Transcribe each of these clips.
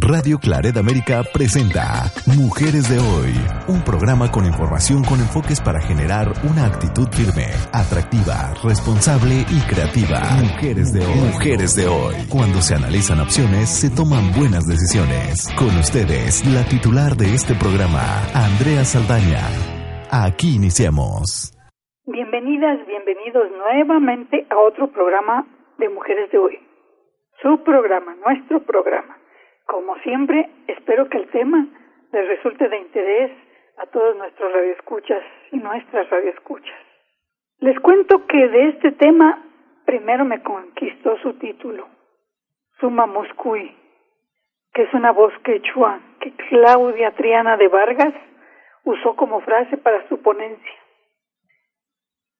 Radio Claret América presenta Mujeres de Hoy, un programa con información con enfoques para generar una actitud firme, atractiva, responsable y creativa. Mujeres de Hoy. Mujeres de Hoy. Cuando se analizan opciones, se toman buenas decisiones. Con ustedes, la titular de este programa, Andrea Saldaña. Aquí iniciamos. Bienvenidas, bienvenidos nuevamente a otro programa de Mujeres de Hoy. Su programa, nuestro programa como siempre, espero que el tema les resulte de interés a todos nuestros radioescuchas y nuestras radioescuchas. Les cuento que de este tema primero me conquistó su título, Suma Muscui, que es una voz quechua que Claudia Triana de Vargas usó como frase para su ponencia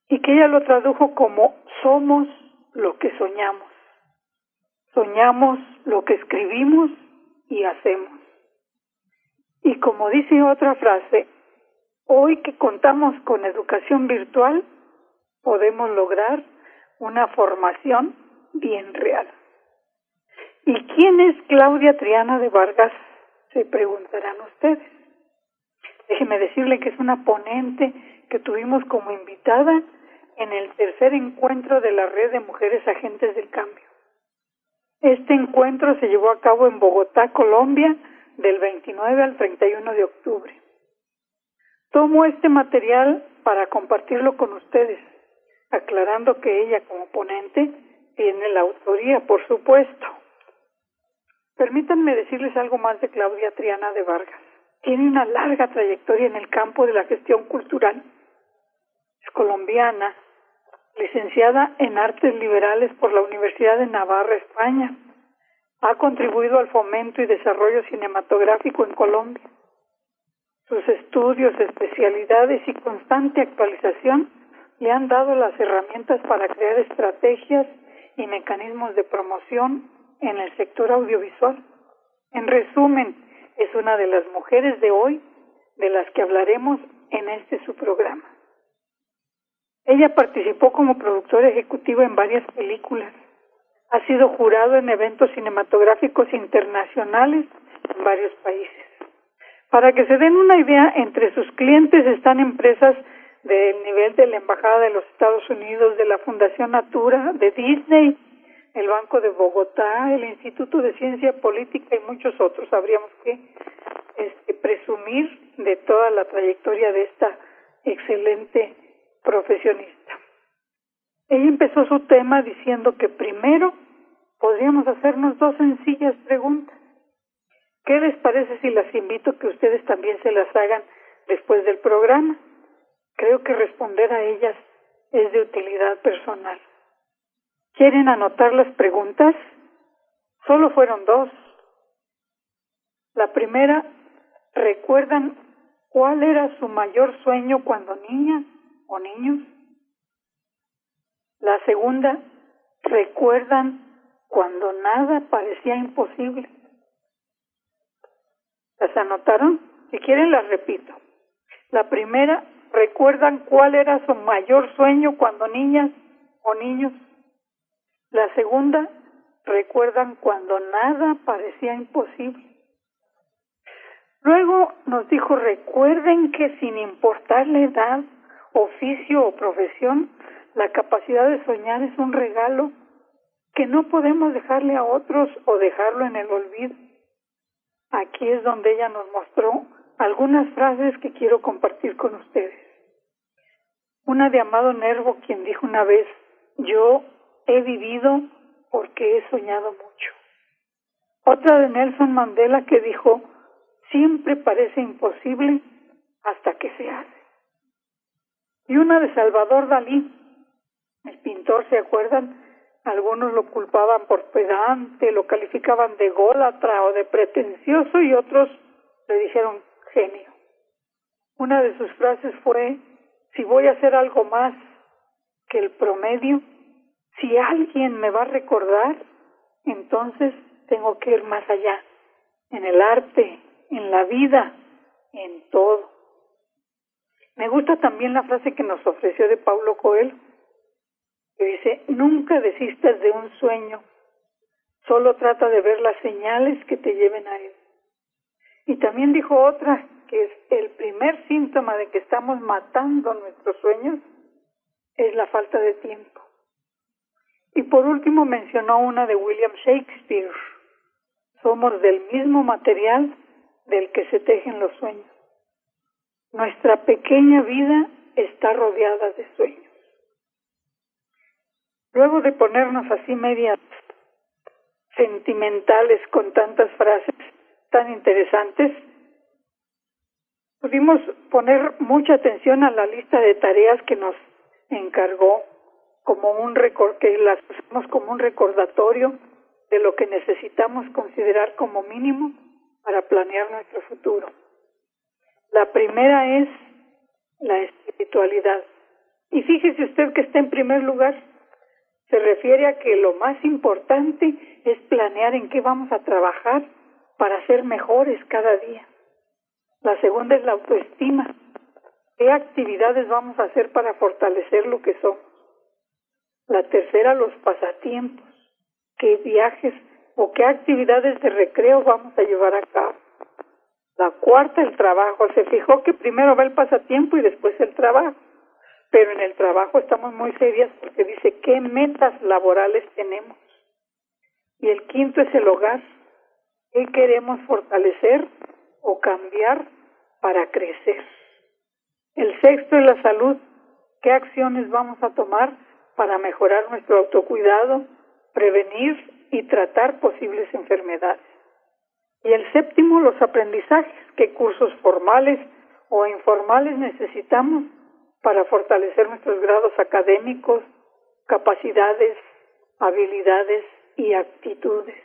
y que ella lo tradujo como somos lo que soñamos. Soñamos lo que escribimos y hacemos. Y como dice otra frase, hoy que contamos con educación virtual, podemos lograr una formación bien real. ¿Y quién es Claudia Triana de Vargas? Se preguntarán ustedes. Déjeme decirle que es una ponente que tuvimos como invitada en el tercer encuentro de la red de mujeres agentes del cambio. Este encuentro se llevó a cabo en Bogotá, Colombia, del 29 al 31 de octubre. Tomo este material para compartirlo con ustedes, aclarando que ella como ponente tiene la autoría, por supuesto. Permítanme decirles algo más de Claudia Triana de Vargas. Tiene una larga trayectoria en el campo de la gestión cultural. Es colombiana, licenciada en Artes Liberales por la Universidad de Navarra, España. Ha contribuido al fomento y desarrollo cinematográfico en Colombia. Sus estudios, especialidades y constante actualización le han dado las herramientas para crear estrategias y mecanismos de promoción en el sector audiovisual. En resumen, es una de las mujeres de hoy de las que hablaremos en este su programa. Ella participó como productora ejecutiva en varias películas. Ha sido jurado en eventos cinematográficos internacionales en varios países. Para que se den una idea, entre sus clientes están empresas del nivel de la Embajada de los Estados Unidos, de la Fundación Natura, de Disney, el Banco de Bogotá, el Instituto de Ciencia Política y muchos otros. Habríamos que este, presumir de toda la trayectoria de esta excelente profesionista. Ella empezó su tema diciendo que primero podríamos hacernos dos sencillas preguntas. ¿Qué les parece si las invito que ustedes también se las hagan después del programa? Creo que responder a ellas es de utilidad personal. ¿Quieren anotar las preguntas? Solo fueron dos. La primera, ¿recuerdan cuál era su mayor sueño cuando niña? O niños. La segunda, recuerdan cuando nada parecía imposible. ¿Las anotaron? Si quieren las repito. La primera, recuerdan cuál era su mayor sueño cuando niñas o niños. La segunda, recuerdan cuando nada parecía imposible. Luego nos dijo, recuerden que sin importar la edad, oficio o profesión, la capacidad de soñar es un regalo que no podemos dejarle a otros o dejarlo en el olvido. Aquí es donde ella nos mostró algunas frases que quiero compartir con ustedes. Una de Amado Nervo, quien dijo una vez, yo he vivido porque he soñado mucho. Otra de Nelson Mandela que dijo, siempre parece imposible hasta que se hace y una de Salvador Dalí. El pintor, ¿se acuerdan? Algunos lo culpaban por pedante, lo calificaban de gólatra o de pretencioso y otros le dijeron genio. Una de sus frases fue, si voy a hacer algo más que el promedio, si alguien me va a recordar, entonces tengo que ir más allá, en el arte, en la vida, en todo. Me gusta también la frase que nos ofreció de Paulo Coelho, que dice, nunca desistas de un sueño, Solo trata de ver las señales que te lleven a Él. Y también dijo otra, que es el primer síntoma de que estamos matando nuestros sueños, es la falta de tiempo. Y por último mencionó una de William Shakespeare. Somos del mismo material del que se tejen los sueños. Nuestra pequeña vida está rodeada de sueños. Luego de ponernos así medias sentimentales con tantas frases tan interesantes, pudimos poner mucha atención a la lista de tareas que nos encargó como un que las usamos como un recordatorio de lo que necesitamos considerar como mínimo para planear nuestro futuro. La primera es la espiritualidad. Y fíjese usted que está en primer lugar. Se refiere a que lo más importante es planear en qué vamos a trabajar para ser mejores cada día. La segunda es la autoestima. ¿Qué actividades vamos a hacer para fortalecer lo que somos? La tercera, los pasatiempos. ¿Qué viajes o qué actividades de recreo vamos a llevar a cabo? La cuarta, el trabajo. Se fijó que primero va el pasatiempo y después el trabajo. Pero en el trabajo estamos muy serias porque dice qué metas laborales tenemos. Y el quinto es el hogar. ¿Qué queremos fortalecer o cambiar para crecer? El sexto es la salud. ¿Qué acciones vamos a tomar para mejorar nuestro autocuidado, prevenir y tratar posibles enfermedades? Y el séptimo, los aprendizajes. ¿Qué cursos formales o informales necesitamos para fortalecer nuestros grados académicos, capacidades, habilidades y actitudes?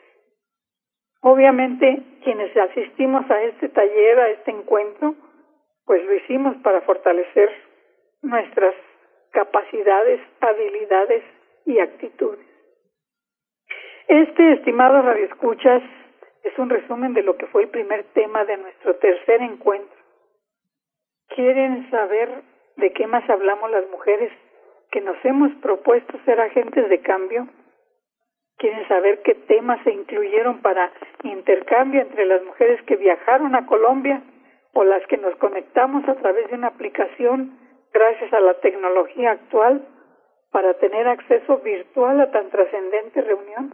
Obviamente, quienes asistimos a este taller, a este encuentro, pues lo hicimos para fortalecer nuestras capacidades, habilidades y actitudes. Este, estimado radioescuchas, es un resumen de lo que fue el primer tema de nuestro tercer encuentro. ¿Quieren saber de qué más hablamos las mujeres que nos hemos propuesto ser agentes de cambio? ¿Quieren saber qué temas se incluyeron para intercambio entre las mujeres que viajaron a Colombia o las que nos conectamos a través de una aplicación gracias a la tecnología actual para tener acceso virtual a tan trascendente reunión?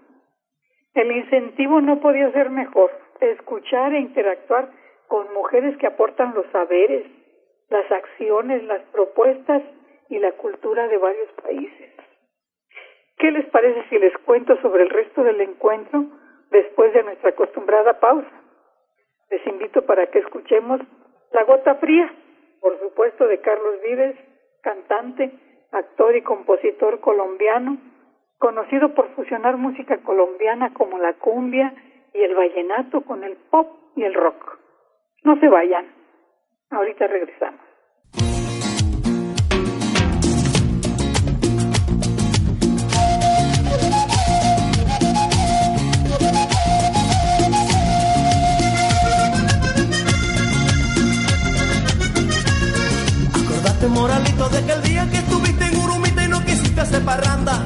El incentivo no podía ser mejor, escuchar e interactuar con mujeres que aportan los saberes, las acciones, las propuestas y la cultura de varios países. ¿Qué les parece si les cuento sobre el resto del encuentro después de nuestra acostumbrada pausa? Les invito para que escuchemos La Gota Fría, por supuesto de Carlos Vives, cantante, actor y compositor colombiano, conocido por fusionar música colombiana como la cumbia y el vallenato con el pop y el rock. No se vayan, ahorita regresamos. Acordate, moralito, de que el día que estuviste en Urumita y no quisiste hacer parranda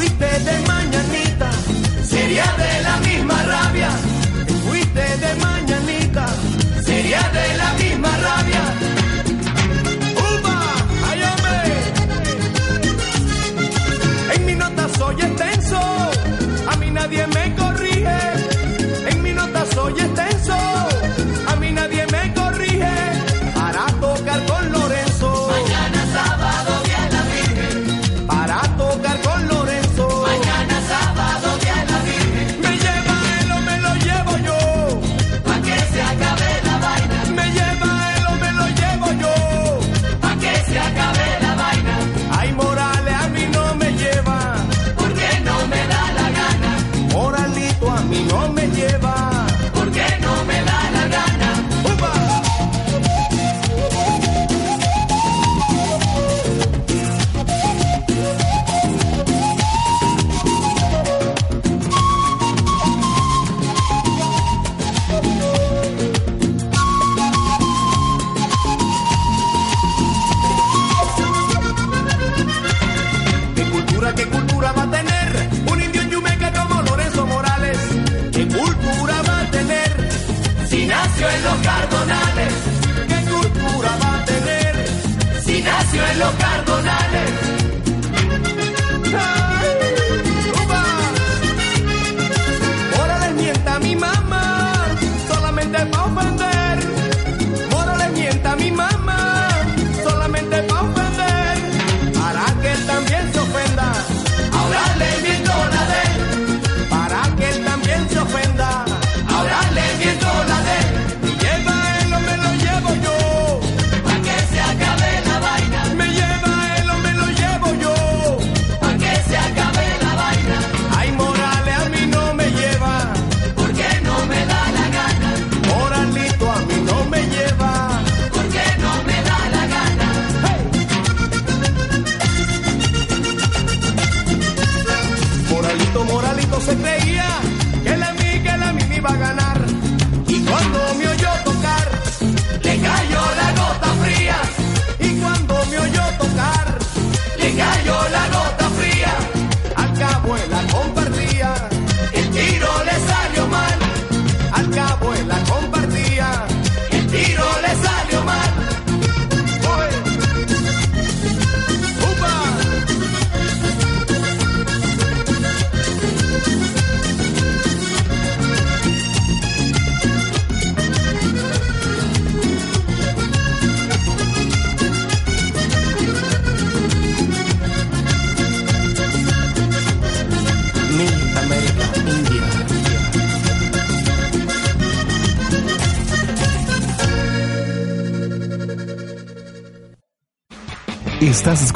fuiste de mañanita, sería de la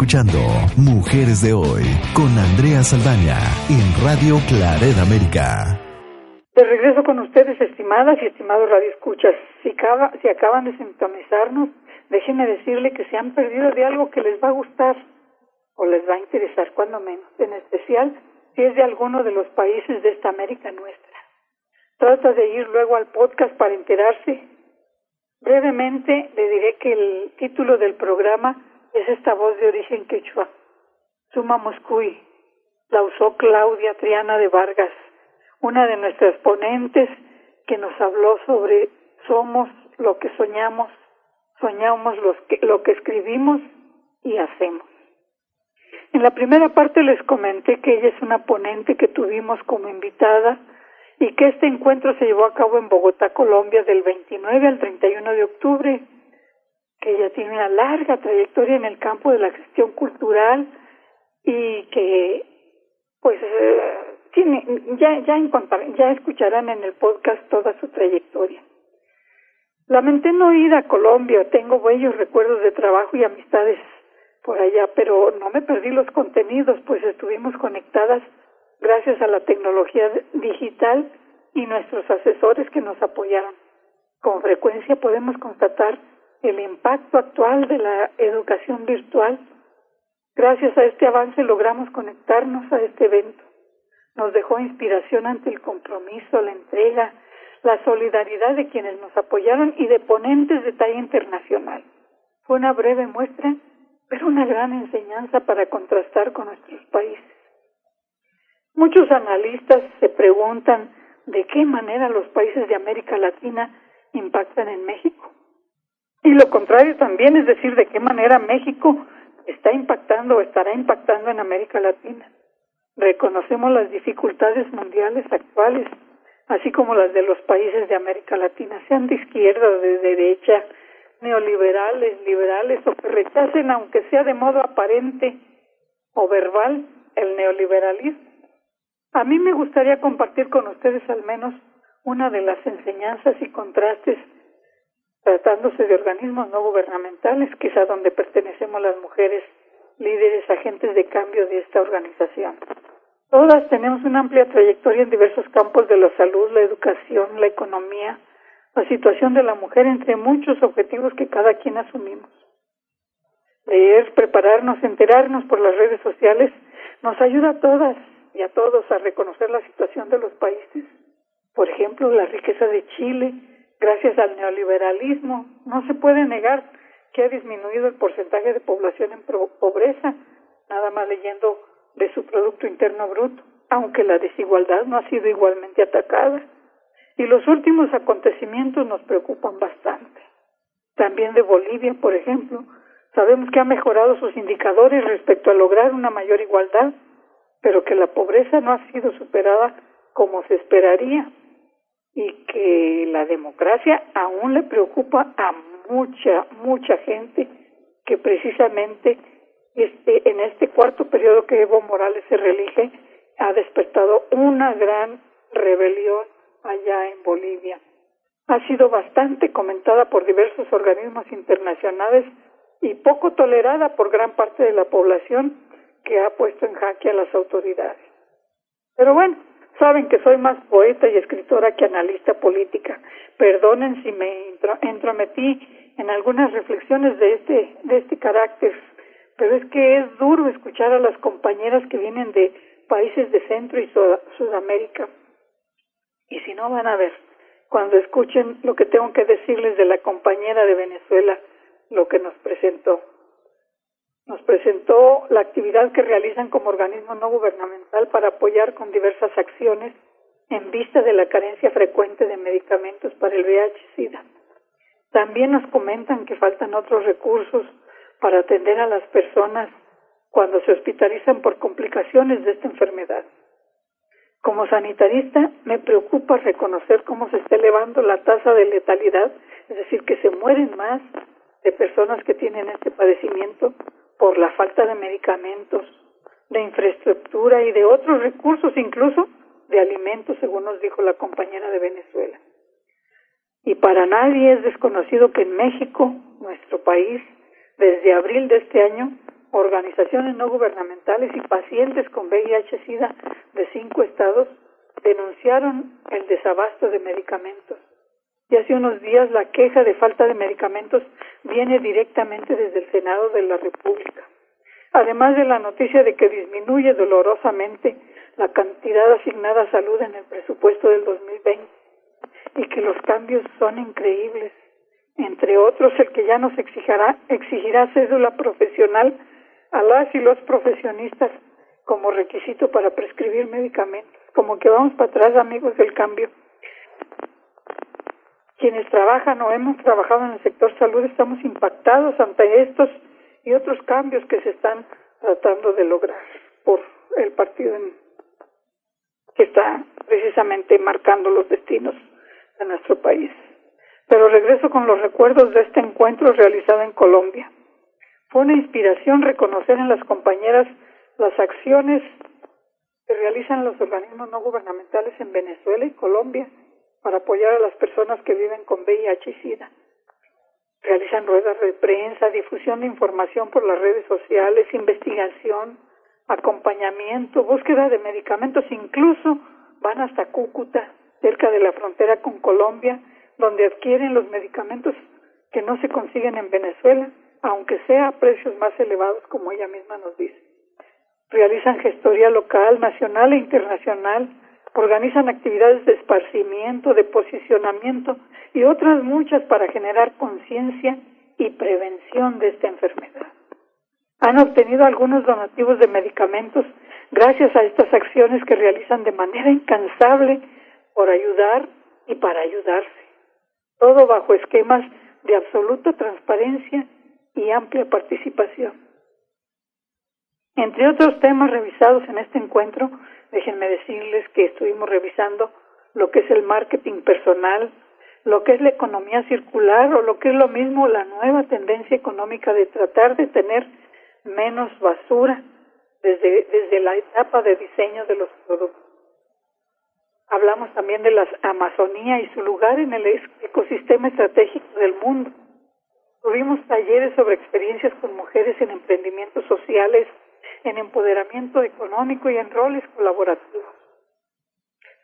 escuchando Mujeres de Hoy con Andrea Saldaña en Radio Claret América. De regreso con ustedes, estimadas y estimados radioescuchas. Si, acaba, si acaban de sintonizarnos, déjenme decirle que se han perdido de algo que les va a gustar o les va a interesar, cuando menos, en especial si es de alguno de los países de esta América nuestra. Trata de ir luego al podcast para enterarse. Brevemente le diré que el título del programa es esta voz de origen quechua, Suma Moscui. La usó Claudia Triana de Vargas, una de nuestras ponentes que nos habló sobre somos lo que soñamos, soñamos lo que escribimos y hacemos. En la primera parte les comenté que ella es una ponente que tuvimos como invitada y que este encuentro se llevó a cabo en Bogotá, Colombia, del 29 al 31 de octubre, que ella tiene una larga trayectoria en el campo de la gestión cultural y que, pues, eh, tiene, ya, ya, ya escucharán en el podcast toda su trayectoria. Lamenté no ir a Colombia, tengo bellos recuerdos de trabajo y amistades por allá, pero no me perdí los contenidos, pues estuvimos conectadas gracias a la tecnología digital y nuestros asesores que nos apoyaron. Con frecuencia podemos constatar el impacto actual de la educación virtual. Gracias a este avance logramos conectarnos a este evento. Nos dejó inspiración ante el compromiso, la entrega, la solidaridad de quienes nos apoyaron y de ponentes de talla internacional. Fue una breve muestra, pero una gran enseñanza para contrastar con nuestros países. Muchos analistas se preguntan de qué manera los países de América Latina impactan en México. Y lo contrario también, es decir, de qué manera México está impactando o estará impactando en América Latina. Reconocemos las dificultades mundiales actuales, así como las de los países de América Latina, sean de izquierda de derecha, neoliberales, liberales o que rechacen, aunque sea de modo aparente o verbal, el neoliberalismo. A mí me gustaría compartir con ustedes al menos una de las enseñanzas y contrastes tratándose de organismos no gubernamentales, quizá donde pertenecemos las mujeres, líderes, agentes de cambio de esta organización. Todas tenemos una amplia trayectoria en diversos campos de la salud, la educación, la economía, la situación de la mujer, entre muchos objetivos que cada quien asumimos. Leer, prepararnos, enterarnos por las redes sociales nos ayuda a todas y a todos a reconocer la situación de los países. Por ejemplo, la riqueza de Chile, gracias al neoliberalismo, no se puede negar que ha disminuido el porcentaje de población en pobreza, nada más leyendo de su Producto Interno Bruto, aunque la desigualdad no ha sido igualmente atacada. Y los últimos acontecimientos nos preocupan bastante. También de Bolivia, por ejemplo, sabemos que ha mejorado sus indicadores respecto a lograr una mayor igualdad, pero que la pobreza no ha sido superada como se esperaría y que la democracia aún le preocupa a mucha, mucha gente que precisamente este, en este cuarto periodo que Evo Morales se reelige ha despertado una gran rebelión allá en Bolivia. Ha sido bastante comentada por diversos organismos internacionales y poco tolerada por gran parte de la población que ha puesto en jaque a las autoridades. Pero bueno, saben que soy más poeta y escritora que analista política. Perdonen si me entrometí en algunas reflexiones de este, de este carácter, pero es que es duro escuchar a las compañeras que vienen de países de Centro y Sudamérica. Y si no van a ver, cuando escuchen lo que tengo que decirles de la compañera de Venezuela, lo que nos presentó. Nos presentó la actividad que realizan como organismo no gubernamental para apoyar con diversas acciones en vista de la carencia frecuente de medicamentos para el VIH-Sida. También nos comentan que faltan otros recursos para atender a las personas cuando se hospitalizan por complicaciones de esta enfermedad. Como sanitarista, me preocupa reconocer cómo se está elevando la tasa de letalidad, es decir, que se mueren más de personas que tienen este padecimiento por la falta de medicamentos, de infraestructura y de otros recursos, incluso de alimentos, según nos dijo la compañera de Venezuela. Y para nadie es desconocido que en México, nuestro país, desde abril de este año, organizaciones no gubernamentales y pacientes con VIH-Sida de cinco estados denunciaron el desabasto de medicamentos. Y hace unos días la queja de falta de medicamentos viene directamente desde el Senado de la República. Además de la noticia de que disminuye dolorosamente la cantidad asignada a salud en el presupuesto del 2020 y que los cambios son increíbles, entre otros el que ya nos exigirá, exigirá cédula profesional a las y los profesionistas como requisito para prescribir medicamentos. Como que vamos para atrás, amigos del cambio. Quienes trabajan o hemos trabajado en el sector salud estamos impactados ante estos y otros cambios que se están tratando de lograr por el partido que está precisamente marcando los destinos de nuestro país. Pero regreso con los recuerdos de este encuentro realizado en Colombia. Fue una inspiración reconocer en las compañeras las acciones que realizan los organismos no gubernamentales en Venezuela y Colombia para apoyar a las personas que viven con VIH y SIDA. Realizan ruedas de prensa, difusión de información por las redes sociales, investigación, acompañamiento, búsqueda de medicamentos, incluso van hasta Cúcuta, cerca de la frontera con Colombia, donde adquieren los medicamentos que no se consiguen en Venezuela aunque sea a precios más elevados, como ella misma nos dice. Realizan gestoría local, nacional e internacional, organizan actividades de esparcimiento, de posicionamiento y otras muchas para generar conciencia y prevención de esta enfermedad. Han obtenido algunos donativos de medicamentos gracias a estas acciones que realizan de manera incansable por ayudar y para ayudarse. Todo bajo esquemas de absoluta transparencia y amplia participación. Entre otros temas revisados en este encuentro, déjenme decirles que estuvimos revisando lo que es el marketing personal, lo que es la economía circular o lo que es lo mismo la nueva tendencia económica de tratar de tener menos basura desde, desde la etapa de diseño de los productos. Hablamos también de la Amazonía y su lugar en el ecosistema estratégico del mundo Tuvimos talleres sobre experiencias con mujeres en emprendimientos sociales, en empoderamiento económico y en roles colaborativos.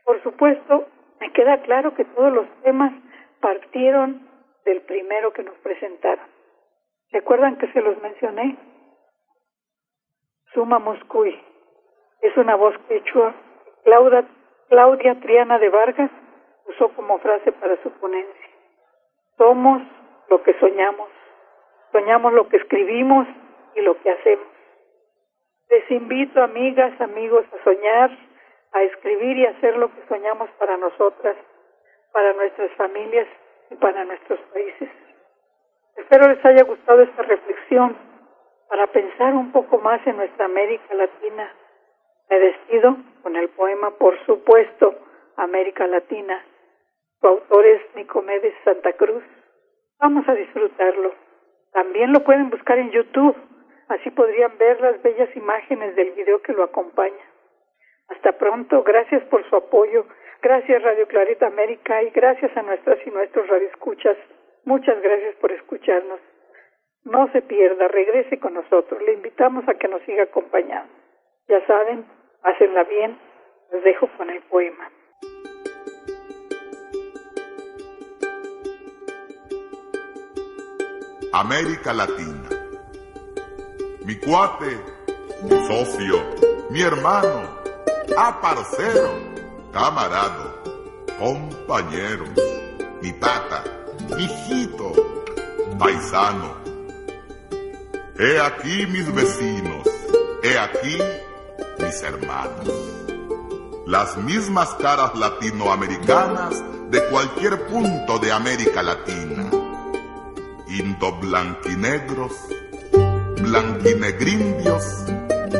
Por supuesto, me queda claro que todos los temas partieron del primero que nos presentaron. ¿Recuerdan que se los mencioné? Suma Moscuy. Es una voz quechua. Claudia, Claudia Triana de Vargas usó como frase para su ponencia. Somos lo que soñamos, soñamos lo que escribimos y lo que hacemos. Les invito, amigas, amigos, a soñar, a escribir y hacer lo que soñamos para nosotras, para nuestras familias y para nuestros países. Espero les haya gustado esta reflexión para pensar un poco más en nuestra América Latina. Me despido con el poema, por supuesto, América Latina. Su autor es Nicomedes Santa Cruz. Vamos a disfrutarlo. También lo pueden buscar en YouTube. Así podrían ver las bellas imágenes del video que lo acompaña. Hasta pronto. Gracias por su apoyo. Gracias Radio Clarita América y gracias a nuestras y nuestros radioescuchas. Muchas gracias por escucharnos. No se pierda, regrese con nosotros. Le invitamos a que nos siga acompañando. Ya saben, hácenla bien. Les dejo con el poema. América Latina. Mi cuate, mi socio, mi hermano, aparcero, camarado, compañero, mi pata, hijito, paisano. He aquí mis vecinos, he aquí mis hermanos. Las mismas caras latinoamericanas de cualquier punto de América Latina. Indo-blanquinegros, blanquinegrindios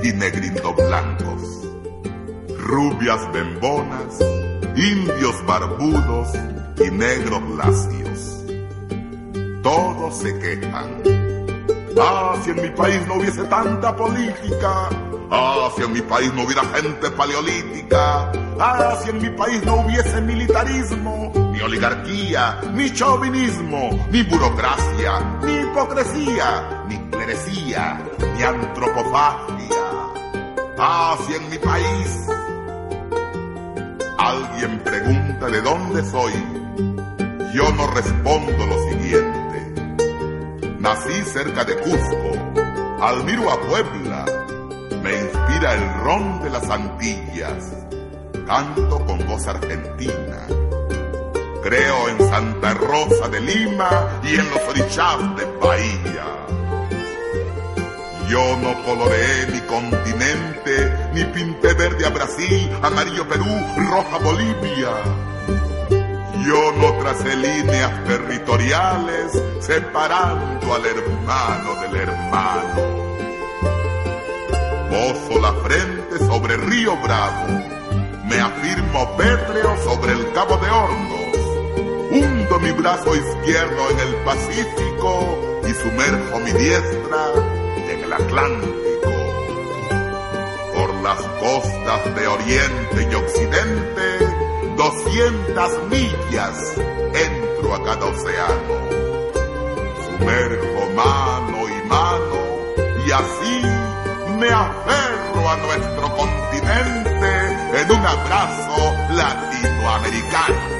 y negrindo-blancos. Rubias bembonas, indios barbudos y negros lacios. Todos se quejan. Ah, si en mi país no hubiese tanta política. Ah, si en mi país no hubiera gente paleolítica. Ah, si en mi país no hubiese militarismo, ni oligarquía, ni chauvinismo, ni burocracia, ni hipocresía, clerecía, ni antropofagia. Ah, si en mi país alguien pregunta de dónde soy, yo no respondo lo siguiente. Nací cerca de Cusco, admiro a Puebla, me inspira el ron de las Antillas, canto con voz argentina. Creo en Santa Rosa de Lima y en los orichás de Bahía. Yo no coloreé mi continente, ni pinté verde a Brasil, amarillo Perú, roja Bolivia. Yo no tracé líneas territoriales separando al hermano del hermano. Poso la frente sobre Río Bravo, me afirmo pétreo sobre el Cabo de Hornos, hundo mi brazo izquierdo en el Pacífico y sumerjo mi diestra Atlántico. Por las costas de Oriente y Occidente, 200 millas entro a cada océano. Sumerjo mano y mano y así me aferro a nuestro continente en un abrazo latinoamericano.